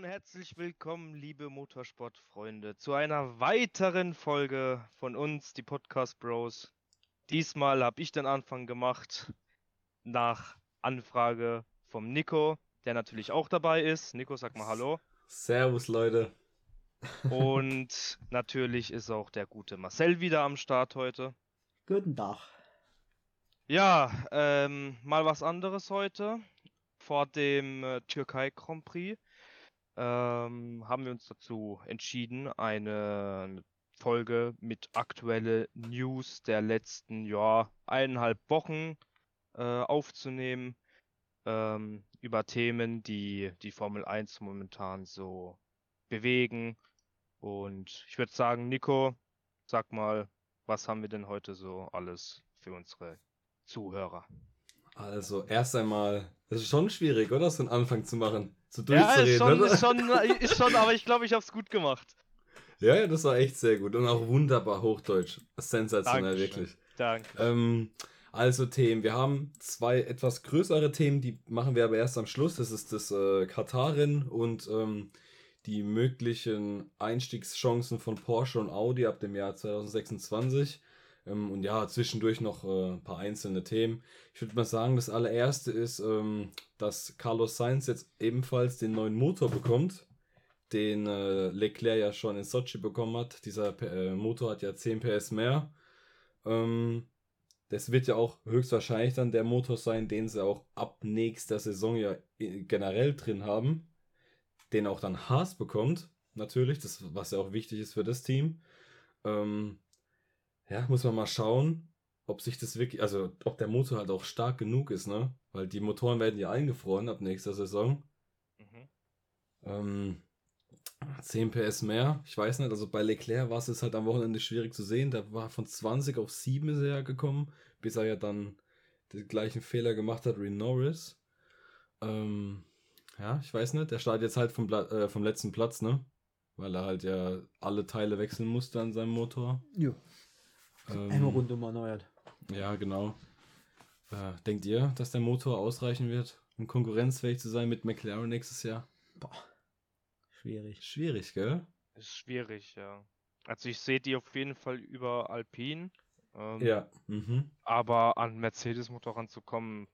Und herzlich willkommen, liebe Motorsportfreunde, zu einer weiteren Folge von uns, die Podcast Bros. Diesmal habe ich den Anfang gemacht nach Anfrage vom Nico, der natürlich auch dabei ist. Nico, sag mal Hallo. Servus, Leute. Und natürlich ist auch der gute Marcel wieder am Start heute. Guten Tag. Ja, ähm, mal was anderes heute. Vor dem äh, Türkei Grand Prix ähm, haben wir uns dazu entschieden, eine Folge mit aktuelle News der letzten ja, eineinhalb Wochen äh, aufzunehmen. Ähm, über Themen, die die Formel 1 momentan so bewegen. Und ich würde sagen, Nico, sag mal, was haben wir denn heute so alles für unsere Zuhörer? Also, erst einmal, es ist schon schwierig, oder? So einen Anfang zu machen. So Ja, durchzureden, ist schon, oder? ist schon, ist schon, aber ich glaube, ich habe es gut gemacht. Ja, ja, das war echt sehr gut. Und auch wunderbar Hochdeutsch. Sensationell, Dankeschön. wirklich. Danke. Ähm, also Themen. Wir haben zwei etwas größere Themen, die machen wir aber erst am Schluss. Das ist das äh, Katarin und ähm, die möglichen Einstiegschancen von Porsche und Audi ab dem Jahr 2026. Ähm, und ja, zwischendurch noch äh, ein paar einzelne Themen. Ich würde mal sagen, das allererste ist, ähm, dass Carlos Sainz jetzt ebenfalls den neuen Motor bekommt, den äh, Leclerc ja schon in Sochi bekommen hat. Dieser äh, Motor hat ja 10 PS mehr. Ähm, das wird ja auch höchstwahrscheinlich dann der Motor sein, den sie auch ab nächster Saison ja i- generell drin haben. Den auch dann Haas bekommt, natürlich, das, was ja auch wichtig ist für das Team. Ähm, ja, muss man mal schauen, ob sich das wirklich, also ob der Motor halt auch stark genug ist, ne? Weil die Motoren werden ja eingefroren ab nächster Saison. Mhm. Ähm, 10 PS mehr, ich weiß nicht, also bei Leclerc war es jetzt halt am Wochenende schwierig zu sehen. Da war von 20 auf 7 ist er ja gekommen, bis er ja dann den gleichen Fehler gemacht hat wie Norris. Ähm, ja, ich weiß nicht, der startet jetzt halt vom, Pla äh, vom letzten Platz, ne? Weil er halt ja alle Teile wechseln musste an seinem Motor. Jo, Ähm, einmal rundum erneuert. ja, genau. Äh, denkt ihr, dass der Motor ausreichen wird, um konkurrenzfähig zu sein mit McLaren nächstes Jahr? Boah, schwierig. Schwierig, gell? Ist schwierig, ja. Also ich sehe die auf jeden Fall über Alpine. Ähm, Ja. Mhm. Aber an Mercedes-Motorrad zu kommen,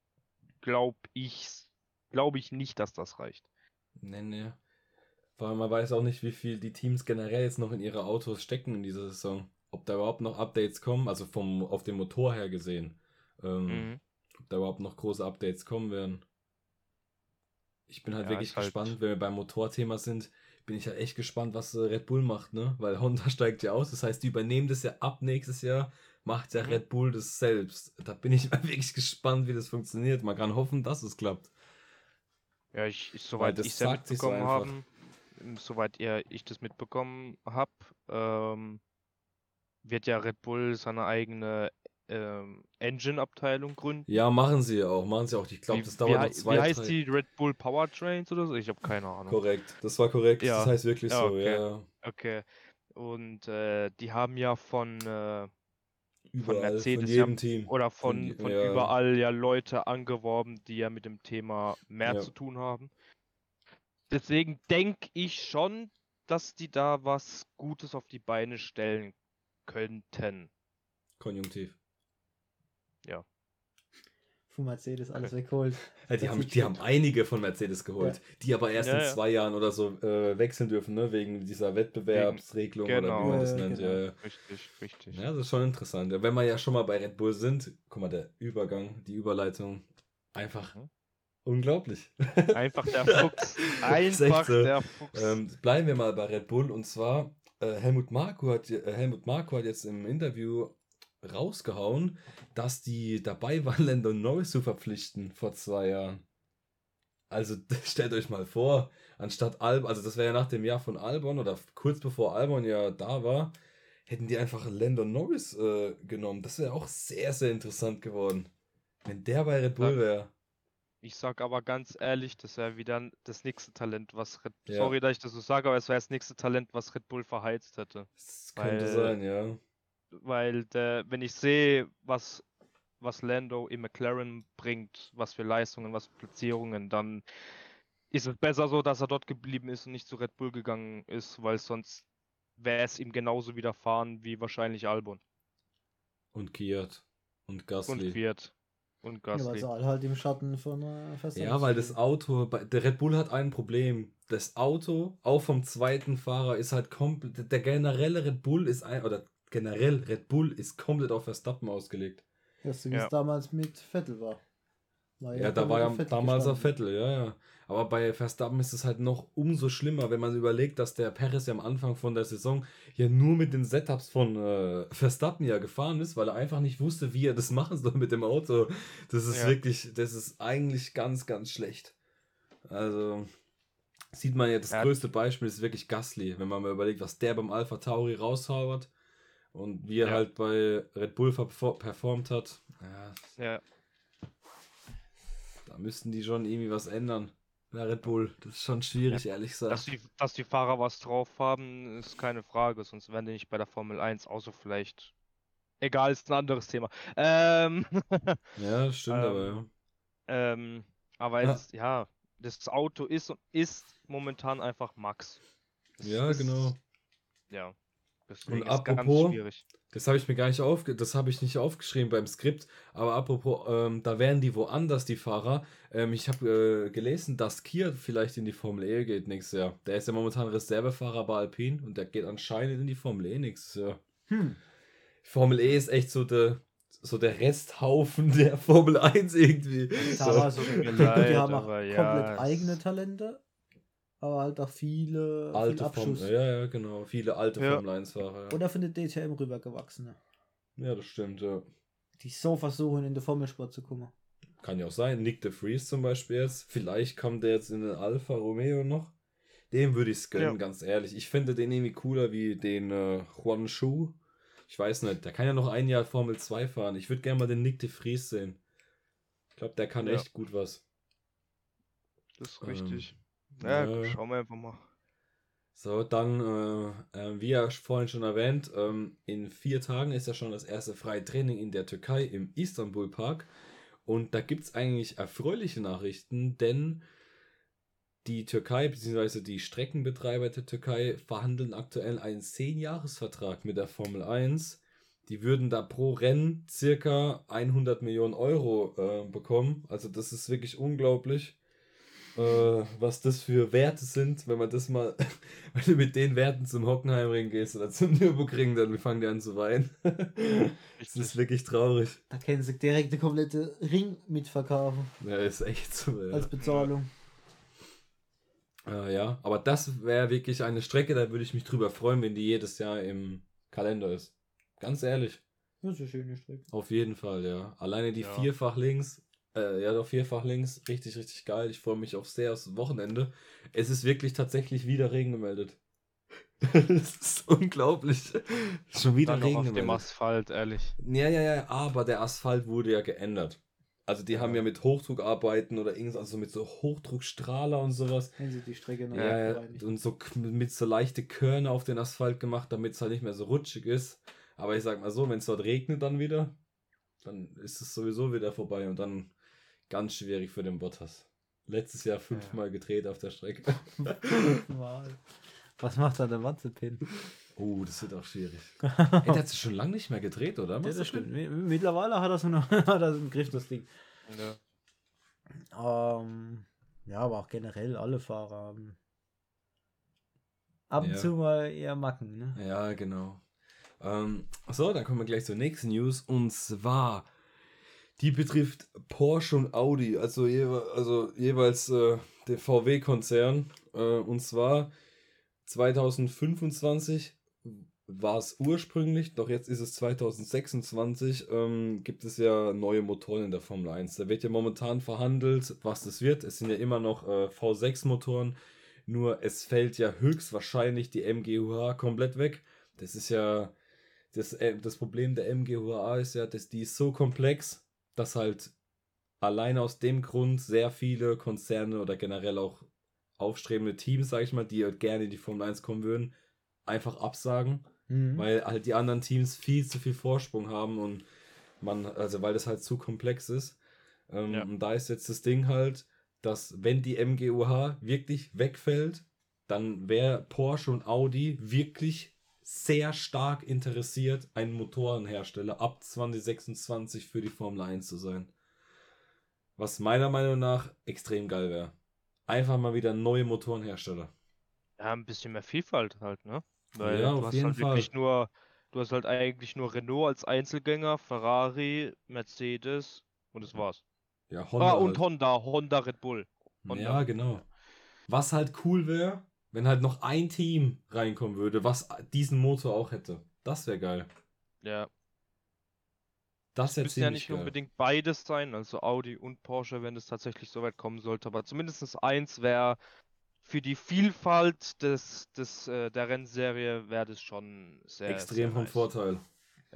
glaube ich, glaube ich nicht, dass das reicht. Nee, nee. Vor allem man weiß auch nicht, wie viel die Teams generell jetzt noch in ihre Autos stecken in dieser Saison. Ob da überhaupt noch Updates kommen, also vom auf dem Motor her gesehen. Ähm, Mhm. Ob da überhaupt noch große Updates kommen werden. Ich bin halt Ja, wirklich halt- gespannt, wenn wir beim Motorthema sind, bin ich halt echt gespannt, was äh, Red Bull macht, ne? Weil Honda steigt ja aus, das heißt, die übernehmen das ja ab nächstes Jahr, macht ja Mhm. Red Bull das selbst. Da bin ich mal wirklich gespannt, wie das funktioniert. Man kann hoffen, dass es klappt. Ja, ich, ich soweit das ich so mitbekommen einfach. habe, soweit ihr, ich das mitbekommen habe, ähm, wird ja Red Bull seine eigene ähm, Engine-Abteilung gründen. Ja, machen sie ja auch, machen sie auch. Ich glaube, Wie- das wie, dauert hei- noch zwei, Wie heißt drei... die Red Bull Powertrains oder so? Ich habe keine Ahnung. Korrekt, das war korrekt. Ja. Das heißt wirklich Ja, so, okay. ja. Okay. Und äh, die haben ja von, äh, Überall, von Mercedes, ja, jedem Team. oder Von von, von ja. überall ja Leute angeworben, die ja mit dem Thema mehr Ja. zu tun haben. Deswegen denke ich schon, dass die da was Gutes auf die Beine stellen könnten. Konjunktiv. von Mercedes alles weggeholt. Ja, die haben, die haben einige von Mercedes geholt, die aber erst Ja, in ja. zwei Jahren oder so äh, wechseln dürfen, ne? wegen dieser Wettbewerbsregelung oder wie Genau. man das Ja, nennt. genau. Ja, ja. Richtig, richtig. ja, das ist schon interessant. Ja, Wenn wir ja schon mal bei Red Bull sind, guck mal, der Übergang, die Überleitung, einfach Mhm. unglaublich. Einfach der Fuchs. Einfach so. der Fuchs. Ähm, bleiben wir mal bei Red Bull und zwar Helmut Marko hat äh, Helmut Marko hat jetzt im Interview rausgehauen, dass die dabei waren, Lando Norris zu verpflichten vor zwei Jahren. Also stellt euch mal vor, anstatt Albon, also das wäre ja nach dem Jahr von Albon oder kurz bevor Albon ja da war, hätten die einfach Lando Norris äh, genommen. Das wäre auch sehr, sehr interessant geworden. Wenn der bei Red Bull wäre. Ich sag aber ganz ehrlich, das wäre wieder das nächste Talent, was Red Ja. Sorry, dass ich das so sage, aber es wäre das nächste Talent, was Red Bull verheizt hätte. Das könnte Weil- sein, ja. Weil der, wenn ich sehe, was, was Lando im McLaren bringt, was für Leistungen, was für Platzierungen, dann ist es besser so, dass er dort geblieben ist und nicht zu Red Bull gegangen ist, weil sonst wäre es ihm genauso widerfahren wie wahrscheinlich Albon Und Kiat. Und und Gasly. Fiat und Ja, weil Gasly. sie alle halt im Schatten von äh, Verstappen Ja, weil das. Auto, bei- der Red Bull hat ein Problem. Das Auto, auch vom zweiten Fahrer, ist halt komplett, der generelle Red Bull ist ein, oder generell Red Bull ist komplett auf Verstappen ausgelegt. Ja, so wie Ja. es damals mit Vettel war. War Ja, da war ja damals gestanden. Vettel, ja, ja. Aber bei Verstappen ist es halt noch umso schlimmer, wenn man überlegt, dass der Perez ja am Anfang von der Saison ja nur mit den Setups von äh, Verstappen ja gefahren ist, weil er einfach nicht wusste, wie er das machen soll mit dem Auto. Das ist Ja. wirklich, das ist eigentlich ganz, ganz schlecht. Also sieht man ja, das Ja. größte Beispiel ist wirklich Gasly, wenn man mal überlegt, was der beim Alpha Tauri raushaut und wie er Ja. halt bei Red Bull perfor- performt hat. Ja, Ja, da müssten die schon irgendwie was ändern. Bei Red Bull. Das ist schon schwierig, ehrlich dass gesagt. die, dass die Fahrer was drauf haben, ist keine Frage, sonst wären die nicht bei der Formel 1, außer vielleicht. Egal, ist ein anderes Thema. Ähm, Ja, stimmt Ähm, aber, ja. ähm, aber Ja. jetzt, ja, das Auto ist und ist momentan einfach Max. Das Ja, ist, genau. Ja, deswegen ist apropos- ganz schwierig. Das habe ich mir gar nicht aufge das habe ich nicht aufgeschrieben beim Skript. Aber apropos, ähm, da wären die woanders, die Fahrer. Ähm, ich habe äh, gelesen, dass Kier vielleicht in die Formel E geht nächstes Jahr. Der ist ja momentan Reservefahrer bei Alpine und der geht anscheinend in die Formel E nächstes Jahr. Hm. Formel E ist echt so der, so der Resthaufen der Formel 1 irgendwie. Da war so, mir die haben auch aber komplett ja, eigene Talente, aber halt auch viele viel Alte Abschuss. Formel, ja, ja, genau. Viele alte Ja. Formel 1-Fahrer. Ja. Oder von der DTM rübergewachsene, ja, das stimmt, ja. die so versuchen, in den Formelsport zu kommen. Kann ja auch sein. Nick de Vries zum Beispiel jetzt. Vielleicht kommt der jetzt in den Alfa Romeo noch. Dem würde ich es gönnen, Ja. ganz ehrlich. Ich finde den irgendwie cooler wie den äh, Juan Shu. Ich weiß nicht, der kann ja noch ein Jahr Formel 2 fahren. Ich würde gerne mal den Nick de Vries sehen. Ich glaube, der kann Ja. echt gut was. Das ist ähm, richtig. Ja, ja. schauen wir einfach mal. So, dann, äh, äh, wie ja vorhin schon erwähnt, ähm, in vier Tagen ist ja schon das erste freie Training in der Türkei im Istanbul Park. Und da gibt es eigentlich erfreuliche Nachrichten, denn die Türkei bzw. die Streckenbetreiber der Türkei verhandeln aktuell einen 10-Jahres-Vertrag mit der Formel 1. Die würden da pro Rennen circa 100 Millionen Euro äh, bekommen. Also das ist wirklich unglaublich, äh, was das für Werte sind, wenn man das mal, wenn du mit den Werten zum Hockenheimring gehst oder zum Nürburgring, dann fangen die an zu weinen. das ist wirklich traurig. Da können sie direkt den kompletten Ring mitverkaufen Ja, ist echt so. Ja. als Bezahlung. Äh, ja, aber das wäre wirklich eine Strecke, da würde ich mich drüber freuen, wenn die jedes Jahr im Kalender ist. Ganz ehrlich, Das ist eine schöne Strecke. auf jeden Fall, ja. Alleine die Ja. vierfach links, äh, ja doch vierfach links, richtig, richtig geil. Ich freue mich auf sehr aufs Wochenende. Es ist wirklich tatsächlich wieder Regen gemeldet. das ist unglaublich. Schon wieder Dann noch Regen auf dem gemeldet. Asphalt, ehrlich. Ja, ja, ja, aber der Asphalt wurde ja geändert. Also die haben ja mit Hochdruckarbeiten oder irgendwas, also mit so Hochdruckstrahler und sowas. Wenn sie die Strecke noch Ja, ja, und so mit so leichte Körner auf den Asphalt gemacht, damit es halt nicht mehr so rutschig ist. Aber ich sag mal so, wenn es dort regnet dann wieder, dann ist es sowieso wieder vorbei und dann ganz schwierig für den Bottas. Letztes Jahr fünfmal gedreht auf der Strecke. Mal. Was macht da der Watzepin? Oh, das wird auch schwierig. Ey, der hat sich schon lange nicht mehr gedreht, oder? Ja, das stimmt. Mi- Mittlerweile hat er so noch hat er einen Griff, das Ding. Ja. Ähm, ja, aber auch generell alle Fahrer haben ab und Ja. zu mal eher Macken, ne? Ja, genau. Ähm, so, dann kommen wir gleich zur nächsten News. Und zwar, die betrifft Porsche und Audi, also, jewe also jeweils äh, der VW-Konzern. Äh, und zwar 2025 war es ursprünglich, doch jetzt ist es 2026, ähm, gibt es ja neue Motoren in der Formel 1. Da wird ja momentan verhandelt, was das wird. Es sind ja immer noch äh, V6-Motoren, nur es fällt ja höchstwahrscheinlich die MGUH komplett weg. Das ist ja das, äh, das Problem der MGUH ist ja, dass die ist so komplex, dass halt allein aus dem Grund sehr viele Konzerne oder generell auch aufstrebende Teams, sag ich mal, die halt gerne in die Formel 1 kommen würden, einfach absagen, Mhm. weil halt die anderen Teams viel zu viel Vorsprung haben und man, also weil das halt zu komplex ist. Ähm, Ja. Und da ist jetzt das Ding halt, dass wenn die MGUH wirklich wegfällt, dann wäre Porsche und Audi wirklich sehr stark interessiert, ein Motorenhersteller ab 2026 für die Formel 1 zu sein. Was meiner Meinung nach extrem geil wäre. Einfach mal wieder neue Motorenhersteller. Ja, ein bisschen mehr Vielfalt halt, ne? Weil Ja, du auf hast jeden halt wirklich Fall. nur, du hast halt eigentlich nur Renault als Einzelgänger, Ferrari, Mercedes und das war's. Ja, ah, und halt. Honda, Honda Red Bull. Honda. Ja, genau. Was halt cool wäre, wenn halt noch ein Team reinkommen würde, was diesen Motor auch hätte. Das wäre geil. Ja, Das wäre müssen ja nicht geil. unbedingt beides sein, also Audi und Porsche, wenn es tatsächlich so weit kommen sollte, aber zumindest eins wäre für die Vielfalt des, des, äh, der Rennserie wäre das schon sehr, Extrem sehr vom nice. Vorteil.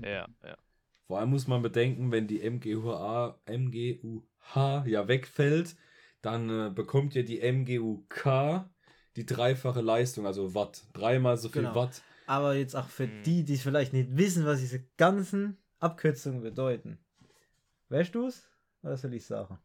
Ja, ja. Vor allem muss man bedenken, wenn die MGUH, MGUH ja wegfällt, dann äh, bekommt ja die MGUK die dreifache Leistung, also Watt. Dreimal so viel Genau. Watt. Aber jetzt auch für Mhm. die, die vielleicht nicht wissen, was diese ganzen Abkürzungen bedeuten. Weißt du es? Oder soll ich sagen?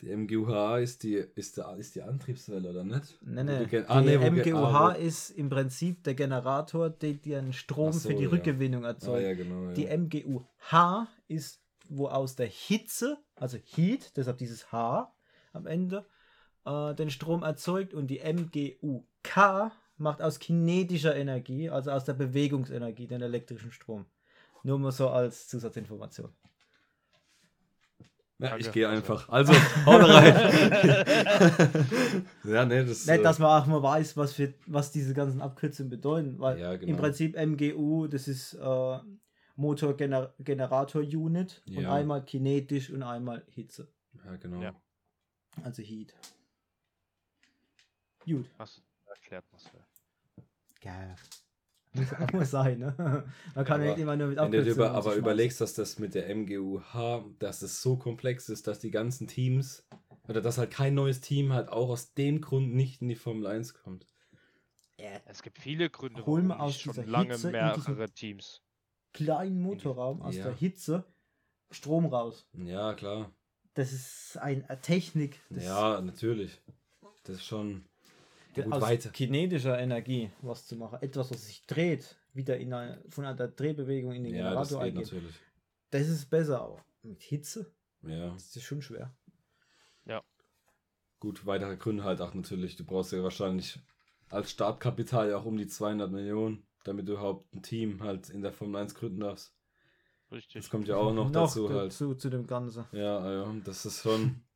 Die MGUH ist die, ist der, ist die Antriebswelle, oder nicht? Oder nee. die ah, nee, MGUH ah, ist im Prinzip der Generator, der dir Strom so, für die ja. Rückgewinnung Ah, erzeugt. ja, genau. Ja. Die MGUH ist, wo aus der Hitze, also Heat, deshalb dieses H am Ende, äh, den Strom erzeugt und die MGUK macht aus kinetischer Energie, also aus der Bewegungsenergie, den elektrischen Strom. Nur mal so als Zusatzinformation. Ja, ich gehe einfach. Also, haut rein. ja, nee, das Nicht, äh, dass man auch mal weiß, was, für, was diese ganzen Abkürzungen bedeuten, weil Ja, im genau. Prinzip MGU, das ist äh, Motor-Generator-Unit und Ja. einmal kinetisch und einmal Hitze, Ja, genau. Ja. also Heat. Gut. Was erklärt Marcel. Ja. Muss auch mal sein, ne? Man kann ja Aber nicht immer nur mit Wenn du dir Abkürzungen über, sich aber überlegst, dass das mit der MGUH, dass es so komplex ist, dass die ganzen Teams, oder dass halt kein neues Team halt auch aus dem Grund nicht in die Formel 1 kommt. Ja, Es gibt viele Gründe, warum aus nicht schon dieser lange Hitze in mehrere Teams. kleinen Motorraum aus Ja. der Hitze Strom raus. Ja, klar. Das ist eine Technik. Das Ja, natürlich. Das ist schon. Ja, gut, aus weiter. kinetischer Energie was zu machen. Etwas, was sich dreht, wieder in eine, von einer Drehbewegung in den Ja, das Generator geht eingeht. natürlich. Das ist besser, aber mit Hitze Ja. das ist schon schwer. Gut, weitere Gründe halt auch natürlich. Du brauchst ja wahrscheinlich als Startkapital ja auch um die 200 Millionen, damit du überhaupt ein Team halt in der Formel 1 gründen darfst. Richtig. Das kommt ja auch noch, dazu halt. dazu zu dem Ganzen. Ja, ja, das ist schon.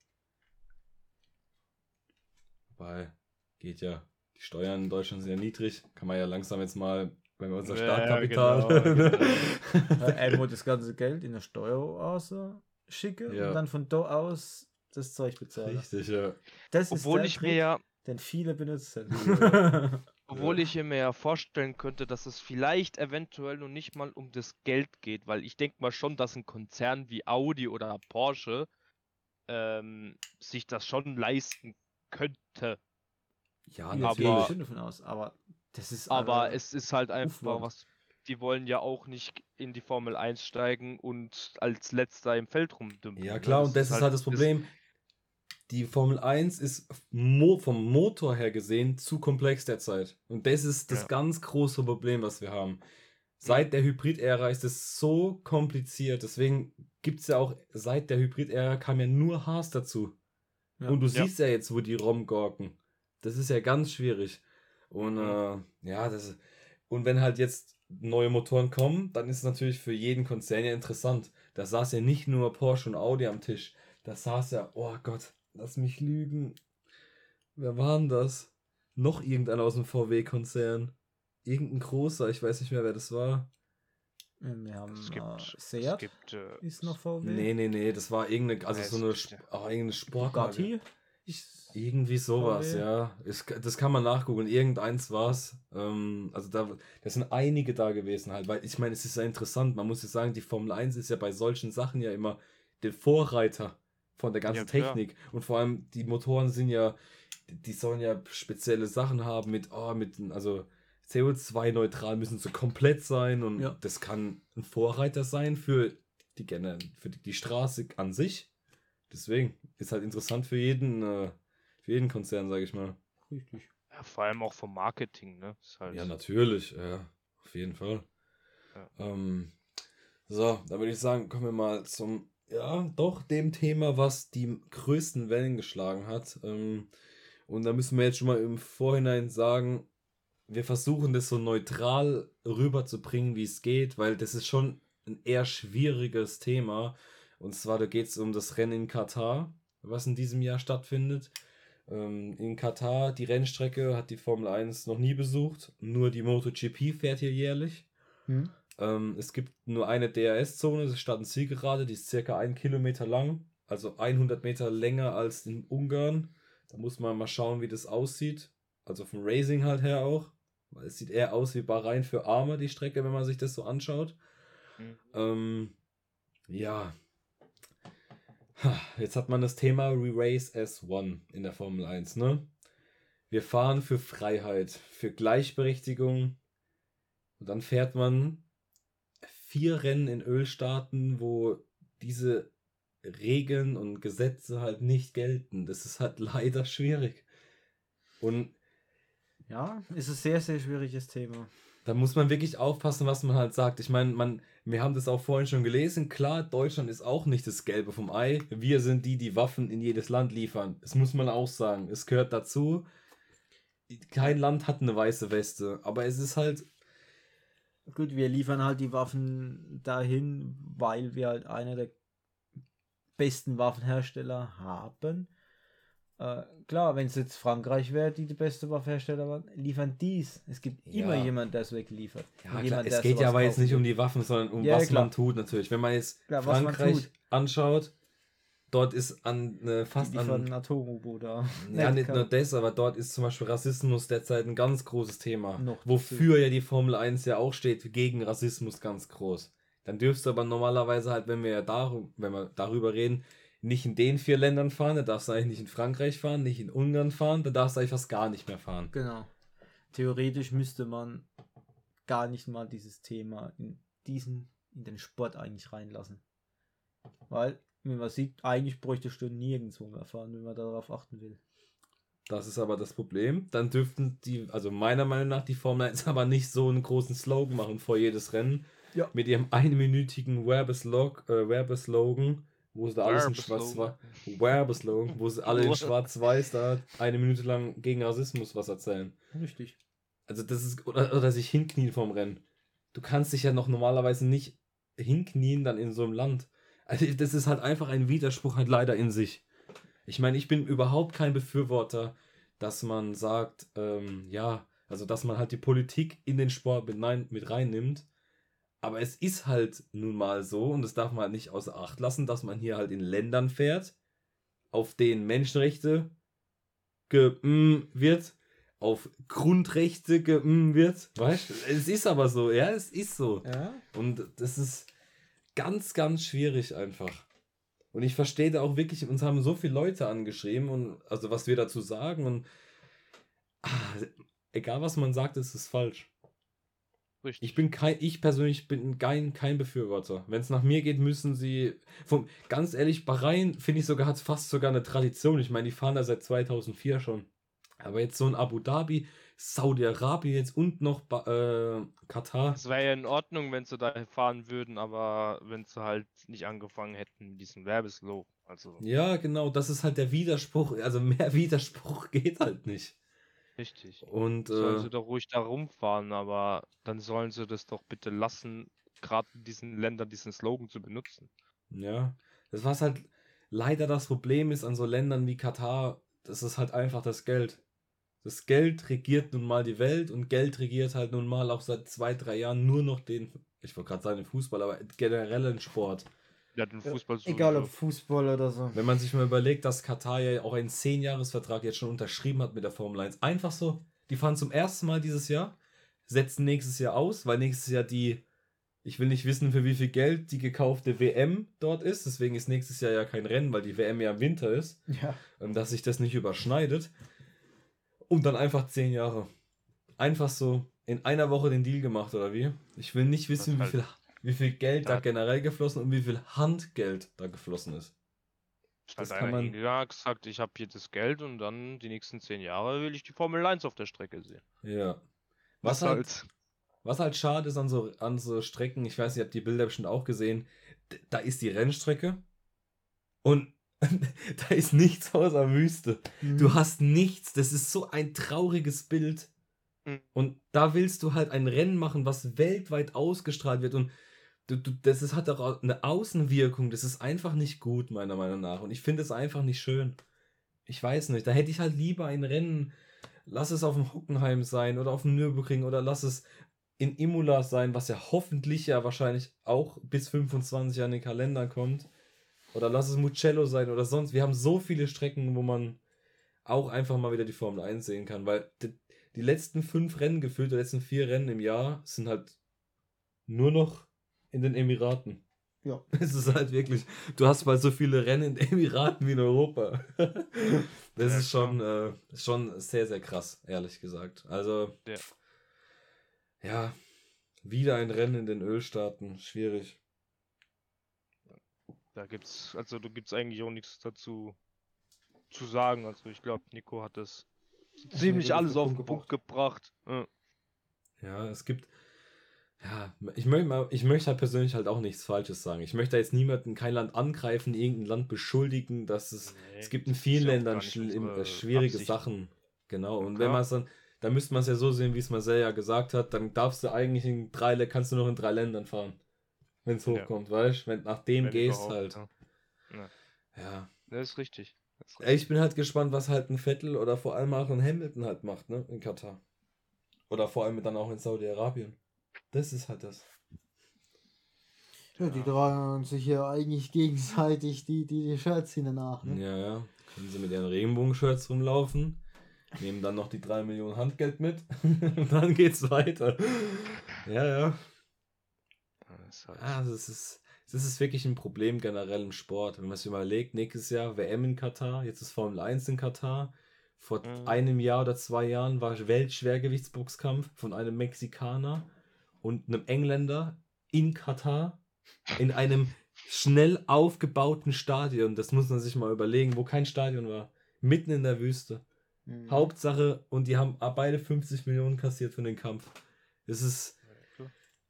Wobei, geht ja. Die Steuern in Deutschland sind ja niedrig. Kann man ja langsam jetzt mal, wenn wir unser Ja, Startkapital. genau, genau. er muss das ganze Geld in eine Steueroase schicken Ja. und dann von da aus das Zeug bezahlen. Richtig, ja. Das ist Obwohl der ich mir ja, den viele benutzen. obwohl ich mir ja vorstellen könnte, dass es vielleicht eventuell noch nicht mal um das Geld geht, weil ich denke mal schon, dass ein Konzern wie Audi oder Porsche ähm, sich das schon leisten könnte. Ja, natürlich. gehe ich aber- schon davon aus, aber das ist Aber äh, es ist halt einfach Aufwand. was. Die wollen ja auch nicht in die Formel 1 steigen und als letzter im Feld rumdümpeln. Ja, ne? klar, und das ist halt das Problem. Die Formel 1 ist mo vom Motor her gesehen zu komplex derzeit. Und das ist das Ja. ganz große Problem, was wir haben. Seit der Hybrid-Ära ist es so kompliziert. Deswegen gibt es ja auch, seit der Hybrid-Ära kam ja nur Haas dazu. Ja. Und du Ja. siehst ja jetzt, wo die Rom gorken. Das ist ja ganz schwierig. Und äh, ja, das und wenn halt jetzt neue Motoren kommen, dann ist es natürlich für jeden Konzern ja interessant. Da saß ja nicht nur Porsche und Audi am Tisch. Da saß ja, oh Gott, lass mich lügen. Wer war denn das? Noch irgendeiner aus dem VW-Konzern. Irgendein großer, ich weiß nicht mehr, wer das war. Wir haben Es äh, gibt, es Seat, gibt äh, ist noch VW. Nee, nee, nee, das war irgendeine, also Nee, so es eine, Sp- oh, irgendeine Sportmarke. Bugatti. Ist, Irgendwie sowas, VW. ja. Es, das kann man nachgucken. Irgendeins war's. Ähm, also da, da sind einige da gewesen halt, weil ich meine, es ist ja interessant. Man muss ja sagen, die Formel 1 ist ja bei solchen Sachen ja immer der Vorreiter von der ganzen Ja. Technik. Und vor allem die Motoren sind ja, die- sollen ja spezielle Sachen haben mit, oh, mit, also CO2-neutral müssen sie komplett sein und Ja. das kann ein Vorreiter sein für die, für die Straße an sich. Deswegen ist halt interessant für jeden, äh, für jeden Konzern, sage ich mal. richtig. ja, vor allem auch vom Marketing, ne? Ist halt, Ja, natürlich, ja, auf jeden Fall. Ja. Ähm, so, dann würde ich sagen, kommen wir mal zum, ja, doch dem Thema, was die größten Wellen geschlagen hat. Ähm, und da müssen wir jetzt schon mal im Vorhinein sagen, wir versuchen das so neutral rüberzubringen, wie es geht, weil das ist schon ein eher schwieriges Thema. Und zwar, da geht es um das Rennen in Katar, was in diesem Jahr stattfindet. Ähm, in Katar, die Rennstrecke hat die Formel 1 noch nie besucht. Nur die MotoGP fährt hier jährlich. Hm? Ähm, es gibt nur eine DRS-Zone, das ist Stadt-Zielgerade, die ist circa ein Kilometer lang, also 100 Meter länger als in Ungarn. Da muss man mal schauen, wie das aussieht. Also vom Racing halt her auch. Weil es sieht eher aus wie Bahrain für Arme, die Strecke, wenn man sich das so anschaut. Mhm. Ähm, ja. Jetzt hat man das Thema Re-Race S1 in der Formel 1, ne? Wir fahren für Freiheit, für Gleichberechtigung. Und dann fährt man vier Rennen in Ölstaaten, wo diese Regeln und Gesetze halt nicht gelten. Das ist halt leider schwierig. Und Ja, ist ein sehr, sehr schwieriges Thema. Da muss man wirklich aufpassen, was man halt sagt. Ich meine, man, wir haben das auch vorhin schon gelesen. Klar, Deutschland ist auch nicht das Gelbe vom Ei. Wir sind die, die Waffen in jedes Land liefern. Das muss man auch sagen. Es gehört dazu. Kein Land hat eine weiße Weste. Aber es ist halt, Gut, wir liefern halt die Waffen dahin, weil wir halt einer der besten Waffenhersteller haben. Äh, klar, wenn es jetzt Frankreich wäre, die die beste Waffenhersteller waren, liefern dies. Es gibt Ja. immer jemanden, der es wegliefert. ja, jemand, es geht ja aber jetzt nicht um die Waffen, sondern um Ja, was klar. man tut natürlich. Wenn man jetzt Klar, man Frankreich tut. anschaut, dort ist an äh, Die fast liefern an ein Atom-U-Boot da. Ja, nicht nur das, aber dort ist zum Beispiel Rassismus derzeit ein ganz großes Thema. Noch wofür ja die Formel 1 ja auch steht, gegen Rassismus ganz groß. Dann dürfst du aber normalerweise halt, wenn wir ja darum, wenn wir darüber reden, nicht in den vier Ländern fahren, da darfst du eigentlich nicht in Frankreich fahren, nicht in Ungarn fahren, da darfst du eigentlich fast gar nicht mehr fahren. Genau. Theoretisch müsste man gar nicht mal dieses Thema in diesen, in den Sport eigentlich reinlassen. Weil, wie man sieht, eigentlich bräuchtest du nirgendwo mehr fahren, wenn man darauf achten will. Das ist aber das Problem. Dann dürften die, also meiner Meinung nach, die Formel 1 aber nicht so einen großen Slogan machen vor jedes Rennen. Ja. Mit ihrem einminütigen Werbeslogan, äh, Werbeslogan wo sie da alles in schwarz Werbeslogan, wo sie alle in schwarz-weiß da eine Minute lang gegen Rassismus was erzählen. Richtig. Also das ist, oder, oder sich hinknien vom Rennen. Du kannst dich ja noch normalerweise nicht hinknien dann in so einem Land. Also das ist halt einfach ein Widerspruch halt leider in sich. Ich meine, ich bin überhaupt kein Befürworter, dass man sagt, ähm, ja, also dass man halt die Politik in den Sport mit, nein, mit reinnimmt. Aber es ist halt nun mal so, und das darf man halt nicht außer Acht lassen, dass man hier halt in Ländern fährt, auf denen Menschenrechte ge mm, wird, auf Grundrechte ge mm, wird. Weißt du? Es ist aber so, ja, es ist so. Ja. Und das ist ganz, ganz schwierig einfach. Und ich verstehe da auch wirklich, uns haben so viele Leute angeschrieben und also was wir dazu sagen und ah, egal was man sagt, ist es falsch. Richtig. Ich bin kein, ich persönlich bin kein, kein Befürworter. Wenn es nach mir geht, müssen sie, vom, ganz ehrlich, Bahrain, finde ich sogar, hat fast sogar eine Tradition. Ich meine, die fahren da seit 2004 schon. Aber jetzt so ein Abu Dhabi, Saudi-Arabien jetzt und noch ba äh, Katar. Es wäre ja in Ordnung, wenn sie da fahren würden, aber wenn sie halt nicht angefangen hätten mit diesem Werbeslogan. Also Ja, genau, das ist halt der Widerspruch. Also mehr Widerspruch geht halt nicht. Richtig. Und Sollen äh, sie doch ruhig da rumfahren, aber dann sollen sie das doch bitte lassen, gerade in diesen Ländern diesen Slogan zu benutzen. ja, das was halt leider das Problem ist an so Ländern wie Katar, das ist halt einfach das Geld. Das Geld regiert nun mal die Welt und Geld regiert halt nun mal auch seit zwei, drei Jahren nur noch den, ich wollte gerade sagen den Fußball, aber generell den Sport. Ja, den Fußball Egal ob. Fußball oder so. Wenn man sich mal überlegt, dass Katar ja auch einen 10-Jahres-Vertrag jetzt schon unterschrieben hat mit der Formel 1. Einfach so, die fahren zum ersten Mal dieses Jahr, setzen nächstes Jahr aus, weil nächstes Jahr die, ich will nicht wissen, für wie viel Geld die gekaufte WM dort ist. Deswegen ist nächstes Jahr ja kein Rennen, weil die WM ja im Winter ist. Ja. ähm, dass sich das nicht überschneidet. Und dann einfach 10 Jahre. Einfach so in einer Woche den Deal gemacht, oder wie? Ich will nicht wissen, wie halt- viel, wie viel Geld da Ja. generell geflossen und wie viel Handgeld da geflossen ist. Das kann man- hat gesagt, ich habe hier das Geld und dann die nächsten zehn Jahre will ich die Formel 1 auf der Strecke sehen. Ja. Was halt, was halt schade ist an so, an so Strecken, ich weiß, ihr habt die Bilder bestimmt auch gesehen, da ist die Rennstrecke und da ist nichts außer Wüste. Mhm. Du hast nichts, das ist so ein trauriges Bild. Mhm. Und da willst du halt ein Rennen machen, was weltweit ausgestrahlt wird und du, du, das ist, hat auch eine Außenwirkung, das ist einfach nicht gut, meiner Meinung nach. Und ich finde es einfach nicht schön. Ich weiß nicht, da hätte ich halt lieber ein Rennen, lass es auf dem Hockenheim sein oder auf dem Nürburgring oder lass es in Imola sein, was ja hoffentlich ja wahrscheinlich auch bis 25 an den Kalender kommt. Oder lass es Mugello sein oder sonst. Wir haben so viele Strecken, wo man auch einfach mal wieder die Formel 1 sehen kann, weil die, die letzten fünf Rennen gefühlt, die letzten vier Rennen im Jahr sind halt nur noch in den Emiraten. Ja. Es ist halt wirklich, du hast mal so viele Rennen in den Emiraten wie in Europa. Das Ja, ist schon, äh, schon sehr, sehr krass, ehrlich gesagt. Also, Ja. ja, wieder ein Rennen in den Ölstaaten, schwierig. Da gibt's, also da gibt's eigentlich auch nichts dazu zu sagen. Also ich glaube, Nico hat das ziemlich alles auf den Punkt gebracht. Ja. Ja, es gibt. Ja, ich möchte, mal, ich möchte halt persönlich halt auch nichts Falsches sagen. Ich möchte da jetzt niemanden, kein Land angreifen, irgendein Land beschuldigen, dass es. Nee, es gibt in vielen ja Ländern äh, schwierige Absicht. Sachen. Genau. Und Ja, wenn man es dann. Da müsste man es ja so sehen, wie es Marcel ja gesagt hat, dann darfst du eigentlich in drei, kannst du noch in drei Ländern fahren. Wenn es Ja. hochkommt, weißt du? Wenn nach dem Wenn gehst halt. Ja. Ja. Das ist richtig. Das ist Ey, Ich bin halt gespannt, was halt ein Vettel oder vor allem auch ein Hamilton halt macht, ne? In Katar. Oder vor allem dann auch in Saudi-Arabien. Das ist halt das. Ja, die tragen sich ja eigentlich gegenseitig die, die, die Shirts hinten nach. Ne? Ja, ja. Können sie mit ihren Regenbogen-Shirts rumlaufen, nehmen dann noch die 3 Millionen Handgeld mit und dann geht's weiter. Ja, ja. Das ist halt Ah, das ist, das ist wirklich ein Problem generell im Sport. Wenn man sich überlegt, nächstes Jahr WM in Katar, jetzt ist Formel 1 in Katar. Vor Mhm. einem Jahr oder zwei Jahren war Weltschwergewichtsboxkampf von einem Mexikaner und einem Engländer in Katar in einem schnell aufgebauten Stadion. Das muss man sich mal überlegen, wo kein Stadion war. Mitten in der Wüste. Mhm. Hauptsache, und die haben beide 50 Millionen kassiert für den Kampf. Es ist,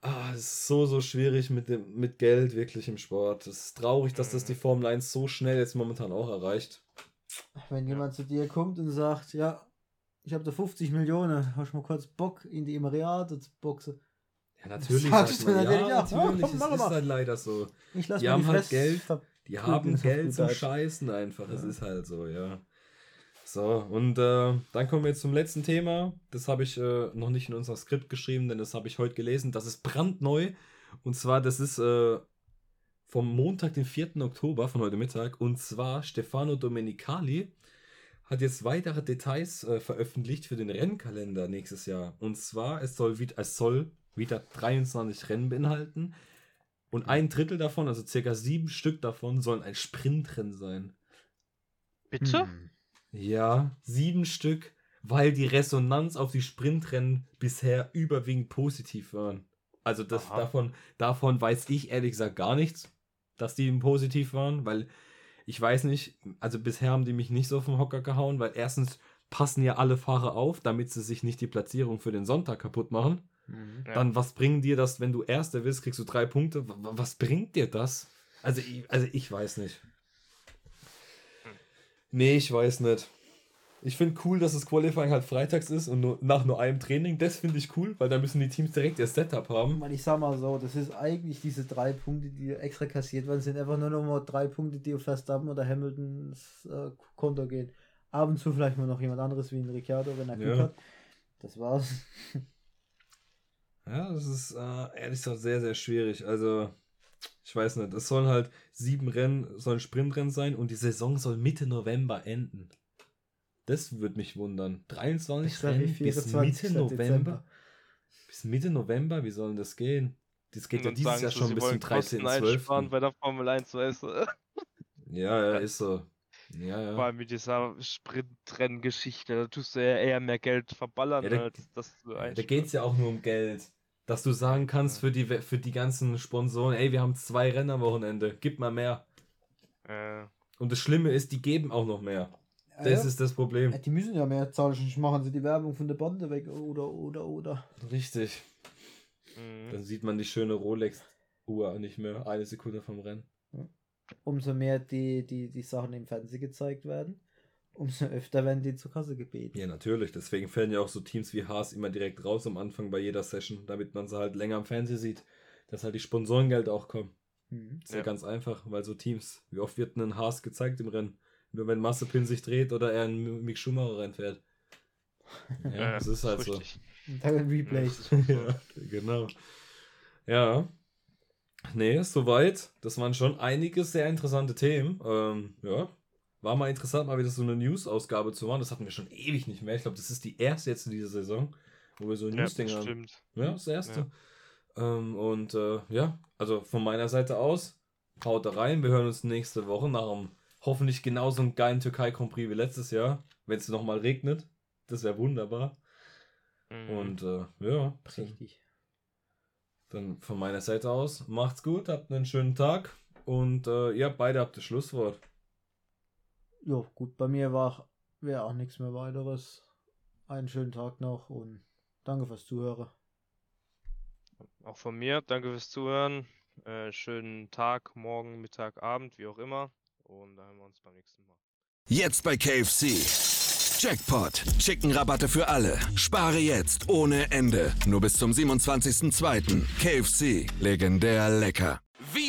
ah, es ist so, so schwierig mit, dem, mit Geld wirklich im Sport. Es ist traurig, dass das die Formel 1 so schnell jetzt momentan auch erreicht. Wenn jemand zu dir kommt und sagt, ja, ich habe da 50 Millionen, hast du mal kurz Bock in die Emirate zu boxen? Ja, natürlich. Sagst sagt du man, natürlich ja, auch. Ja, natürlich. komm, es ist halt leider so. Ich lass Die haben die halt Geld. Die haben Geld zum. Scheißen einfach. Es Ja. ist halt so, ja. So, und äh, dann kommen wir jetzt zum letzten Thema. Das habe ich äh, noch nicht in unser Skript geschrieben, denn das habe ich heute gelesen. Das ist brandneu. Und zwar, das ist äh, vom Montag, den 4. Oktober, von heute Mittag. Und zwar Stefano Domenicali hat jetzt weitere Details äh, veröffentlicht für den Rennkalender nächstes Jahr. Und zwar, es soll, es soll wieder 23 Rennen beinhalten. Und ein Drittel davon, also circa sieben Stück davon, sollen ein Sprintrennen sein. Bitte? Hm. Ja, sieben Stück, weil die Resonanz auf die Sprintrennen bisher überwiegend positiv waren. Also das, Aha. davon, davon weiß ich ehrlich gesagt gar nichts, dass die positiv waren, weil ich weiß nicht, also bisher haben die mich nicht so vom Hocker gehauen, weil erstens, passen ja alle Fahrer auf, damit sie sich nicht die Platzierung für den Sonntag kaputt machen. Ja. Dann was bringt dir das, wenn du Erster wirst, kriegst du drei Punkte. Was bringt dir das? Also ich, also ich weiß nicht. Nee, ich weiß nicht. Ich finde cool, dass das Qualifying halt freitags ist und nur, nach nur einem Training. Das finde ich cool, weil da müssen die Teams direkt ihr Setup haben. Ich sag mal so, das ist eigentlich diese drei Punkte, die extra kassiert werden, sind einfach nur noch mal drei Punkte, die auf Verstappen oder Hamiltons äh, Konto gehen. Ab und zu vielleicht mal noch jemand anderes wie ein Ricciardo, wenn er Glück Ja. hat. Das war's. Ja, das ist äh, ehrlich gesagt sehr, sehr schwierig. Also, ich weiß nicht. Es sollen halt sieben Rennen, sollen Sprintrennen sein und die Saison soll Mitte November enden. Das würde mich wundern. 23 Ich Rennen bis 24. Mitte November. Dezember. Bis Mitte November, wie soll denn das gehen? Das geht ja dieses sagen Jahr schon bis zum wollen Kosten einsparen 13.12. bei der Formel 1, weißt du? Ja, ja, ist so. Ja, Vor ja. allem mit dieser Sprintrennen-Geschichte, da tust du ja eher mehr Geld verballern, Ja, da- als dass du Da geht es ja auch nur um Geld. Dass du sagen kannst für die, für die ganzen Sponsoren, ey, wir haben zwei Rennen am Wochenende, gib mal mehr. Äh, Und das Schlimme ist, die geben auch noch mehr. Ja, Das ja. ist das Problem. Die müssen ja mehr zahlen, sonst machen sie die Werbung von der Bande weg oder oder oder. Richtig. mh. Dann sieht man die schöne Rolex-Uhr nicht mehr. Eine Sekunde vom Rennen. Umso mehr die, die, die Sachen im Fernsehen gezeigt werden, umso öfter werden die zur Kasse gebeten. Ja, natürlich. Deswegen fällen ja auch so Teams wie Haas immer direkt raus am Anfang bei jeder Session, damit man sie halt länger am Fernsehen sieht. Dass halt die Sponsorengelder auch kommen. Mhm. Ist ja. Ja. ganz einfach, weil so Teams, wie oft wird denn ein Haas gezeigt im Rennen? Nur wenn Massepin sich dreht oder er ein Mick Schumacher reinfährt. Ja, das ist halt so. dann Ja, so. ja, genau. Ja. Nee, soweit. Das waren schon einige sehr interessante Themen. Ähm, ja. War mal interessant, mal wieder so eine News-Ausgabe zu machen. Das hatten wir schon ewig nicht mehr. Ich glaube, das ist die erste jetzt in dieser Saison, wo wir so ein Ja, News-Ding haben. stimmt. Ja, das erste. Ähm, und äh, ja, also von meiner Seite aus, haut da rein. Wir hören uns nächste Woche nach einem hoffentlich genauso einen geilen Türkei-Grand Prix wie letztes Jahr. Wenn es nochmal regnet. Das wäre wunderbar. Mhm. Und äh, ja, Richtig. dann von meiner Seite aus, macht's gut, habt einen schönen Tag und äh, ihr beide habt das Schlusswort. Ja, gut, bei mir war wäre auch nichts mehr weiteres. Einen schönen Tag noch und danke fürs Zuhören. Auch von mir, danke fürs Zuhören. Äh, schönen Tag, morgen, Mittag, Abend, wie auch immer. Und dann hören wir uns beim nächsten Mal. Jetzt bei KFC. Jackpot. Chicken-Rabatte für alle. Spare jetzt ohne Ende. Nur bis zum 27.02. KFC. Legendär lecker.